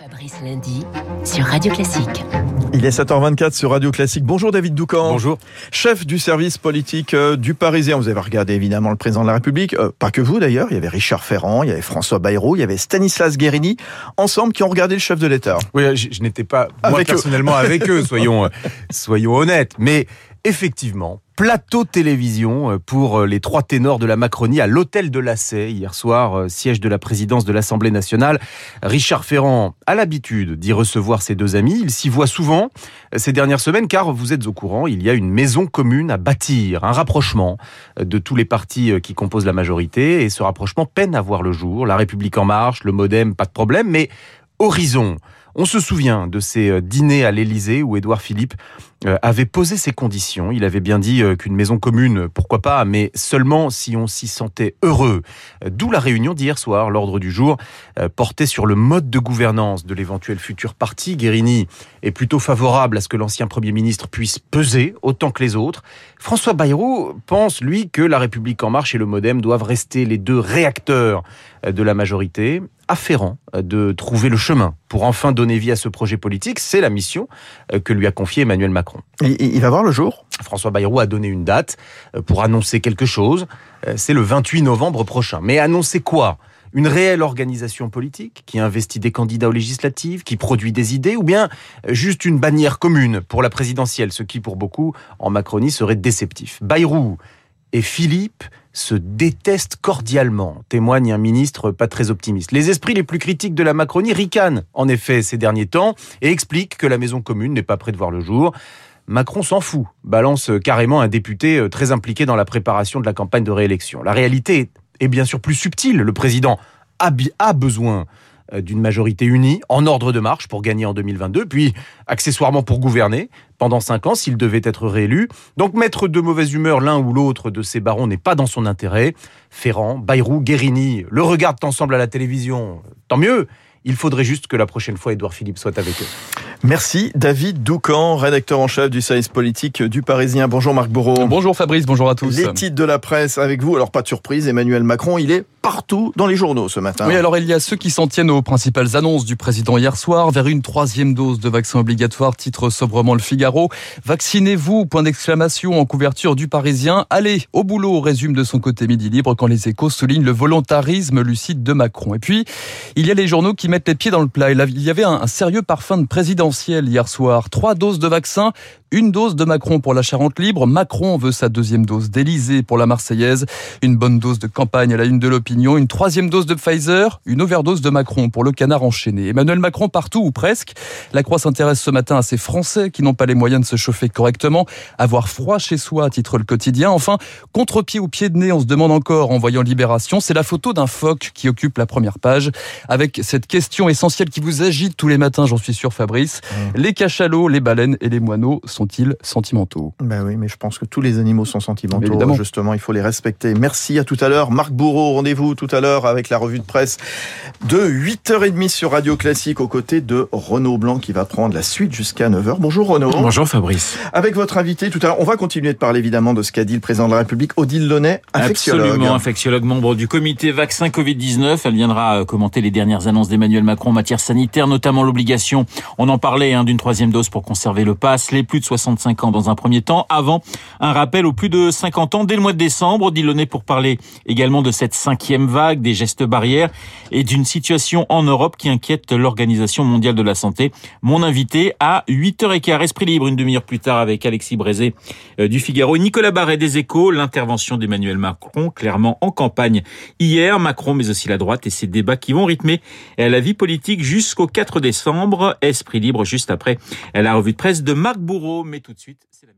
Fabrice Lundi sur Radio Classique. Il est 7h24 sur Radio Classique. Bonjour David Doucan. Bonjour. Chef du service politique euh, du Parisien. Vous avez regardé évidemment le président de la République. Euh, pas que vous d'ailleurs. Il y avait Richard Ferrand, il y avait François Bayrou, il y avait Stanislas Guérini. Ensemble qui ont regardé le chef de l'État. Oui, je, je n'étais pas moi Avec eux. personnellement avec eux, soyons, euh, soyons honnêtes. Mais effectivement, plateau télévision euh, pour euh, les trois ténors de la Macronie à l'hôtel de l'Assay hier soir, euh, siège de la présidence de l'Assemblée nationale. Richard Ferrand a l'habitude d'y recevoir ses deux amis. Il s'y voit souvent ces dernières semaines car vous êtes au courant, il y a une maison commune à bâtir, un rapprochement de tous les partis qui composent la majorité et ce rapprochement peine à voir le jour. La République en marche, le Modem, pas de problème, mais Horizon. On se souvient de ces euh, dîners à l'Élysée où Édouard Philippe euh, avait posé ses conditions. Il avait bien dit euh, qu'une maison commune, pourquoi pas, mais seulement si on s'y sentait heureux. D'où la réunion d'hier soir. L'ordre du jour portait sur le mode de gouvernance de l'éventuel futur parti. Guérini est plutôt favorable à ce que l'ancien Premier ministre puisse peser autant que les autres. François Bayrou pense, lui, que la République en marche et le Modem doivent rester les deux réacteurs de la majorité. Afférent euh, de trouver le chemin pour enfin donner vie à ce projet politique, c'est la mission euh, que lui a confiée Emmanuel Macron. Il, il va voir le jour? François Bayrou a donné une date euh, pour annoncer quelque chose. C'est le 28 novembre prochain. Mais annoncer quoi? Une réelle organisation politique qui investit des candidats aux législatives, qui produit des idées, ou bien juste une bannière commune pour la présidentielle, ce qui pour beaucoup en Macronie serait déceptif? Bayrou et Philippe se détestent cordialement, témoigne un ministre pas très optimiste. Les esprits les plus critiques de la Macronie ricanent, en effet, ces derniers temps, et expliquent que la maison commune n'est pas près de voir le jour. Macron s'en fout, balance carrément un député euh, très impliqué dans la préparation de la campagne de réélection. La réalité est bien sûr plus subtile. Le président a, besoin d'une majorité unie, en ordre de marche pour gagner en 2022, puis accessoirement pour gouverner pendant cinq ans s'il devait être réélu. Donc mettre de mauvaise humeur l'un ou l'autre de ces barons n'est pas dans son intérêt. Ferrand, Bayrou, Guérini le regardent ensemble à la télévision, tant mieux. Il faudrait juste que la prochaine fois, Édouard Philippe soit avec eux. Merci David Doucan, rédacteur en chef du service politique du Parisien. Bonjour Marc Bourreau. Bonjour Fabrice, bonjour à tous. Les titres de la presse avec vous. Alors pas de surprise, Emmanuel Macron, il est partout dans les journaux ce matin. Oui, alors il y a ceux qui s'en tiennent aux principales annonces du président hier soir vers une troisième dose de vaccin obligatoire, titre sobrement le Figaro. Vaccinez-vous, point d'exclamation en couverture du Parisien. Allez, au boulot, résume de son côté Midi Libre quand les échos soulignent le volontarisme lucide de Macron. Et puis, il y a les journaux qui mettent les pieds dans le plat. Il y avait un, sérieux parfum de présidentiel hier soir. Trois doses de vaccin, une dose de Macron pour la Charente libre. Macron veut sa deuxième dose d'Élysée pour la Marseillaise. Une bonne dose de campagne à la une de l'opinion. Une troisième dose de Pfizer. Une overdose de Macron pour le canard enchaîné. Emmanuel Macron partout ou presque. La Croix s'intéresse ce matin à ces Français qui n'ont pas les moyens de se chauffer correctement. Avoir froid chez soi, titre le quotidien. Enfin, contre-pied ou pied de nez, on se demande encore en voyant Libération. C'est la photo d'un phoque qui occupe la première page avec cette question essentielle qui vous agite tous les matins, j'en suis sûr Fabrice. Les cachalots, les baleines et les moineaux sont-ils sentimentaux? Ben oui, mais je pense que tous les animaux sont sentimentaux. Évidemment. Justement, il faut les respecter. Merci à tout à l'heure. Marc Bourreau, rendez-vous tout à l'heure avec la revue de presse de 8h30 sur Radio Classique aux côtés de Renaud Blanc qui va prendre la suite jusqu'à 9h. Bonjour Renaud. Bonjour Fabrice. Avec votre invité tout à l'heure, on va continuer de parler évidemment de ce qu'a dit le président de la République, Odile Launay, infectiologue. Absolument, infectiologue membre du comité vaccin Covid-19. Elle viendra euh, commenter les dernières annonces d'Emmanuel Macron en matière sanitaire, notamment l'obligation, on en parlait, hein, d'une troisième dose pour conserver le pass, les plus de 65 ans dans un premier temps, avant un rappel aux plus de 50 ans dès le mois de décembre. Launay pour parler également de cette cinquième vague, des gestes barrières et d'une situation en Europe qui inquiète l'Organisation mondiale de la santé. Mon invité à 8h15, Esprit Libre, une demi-heure plus tard avec Alexis Brézé euh, du Figaro, Nicolas Barret des Échos, l'intervention d'Emmanuel Macron, clairement en campagne hier, Macron mais aussi la droite et ses débats qui vont rythmer la vie politique jusqu'au 4 décembre. Esprit libre juste après euh, la revue de presse de Marc Bourreau. Mais tout de suite, c'est la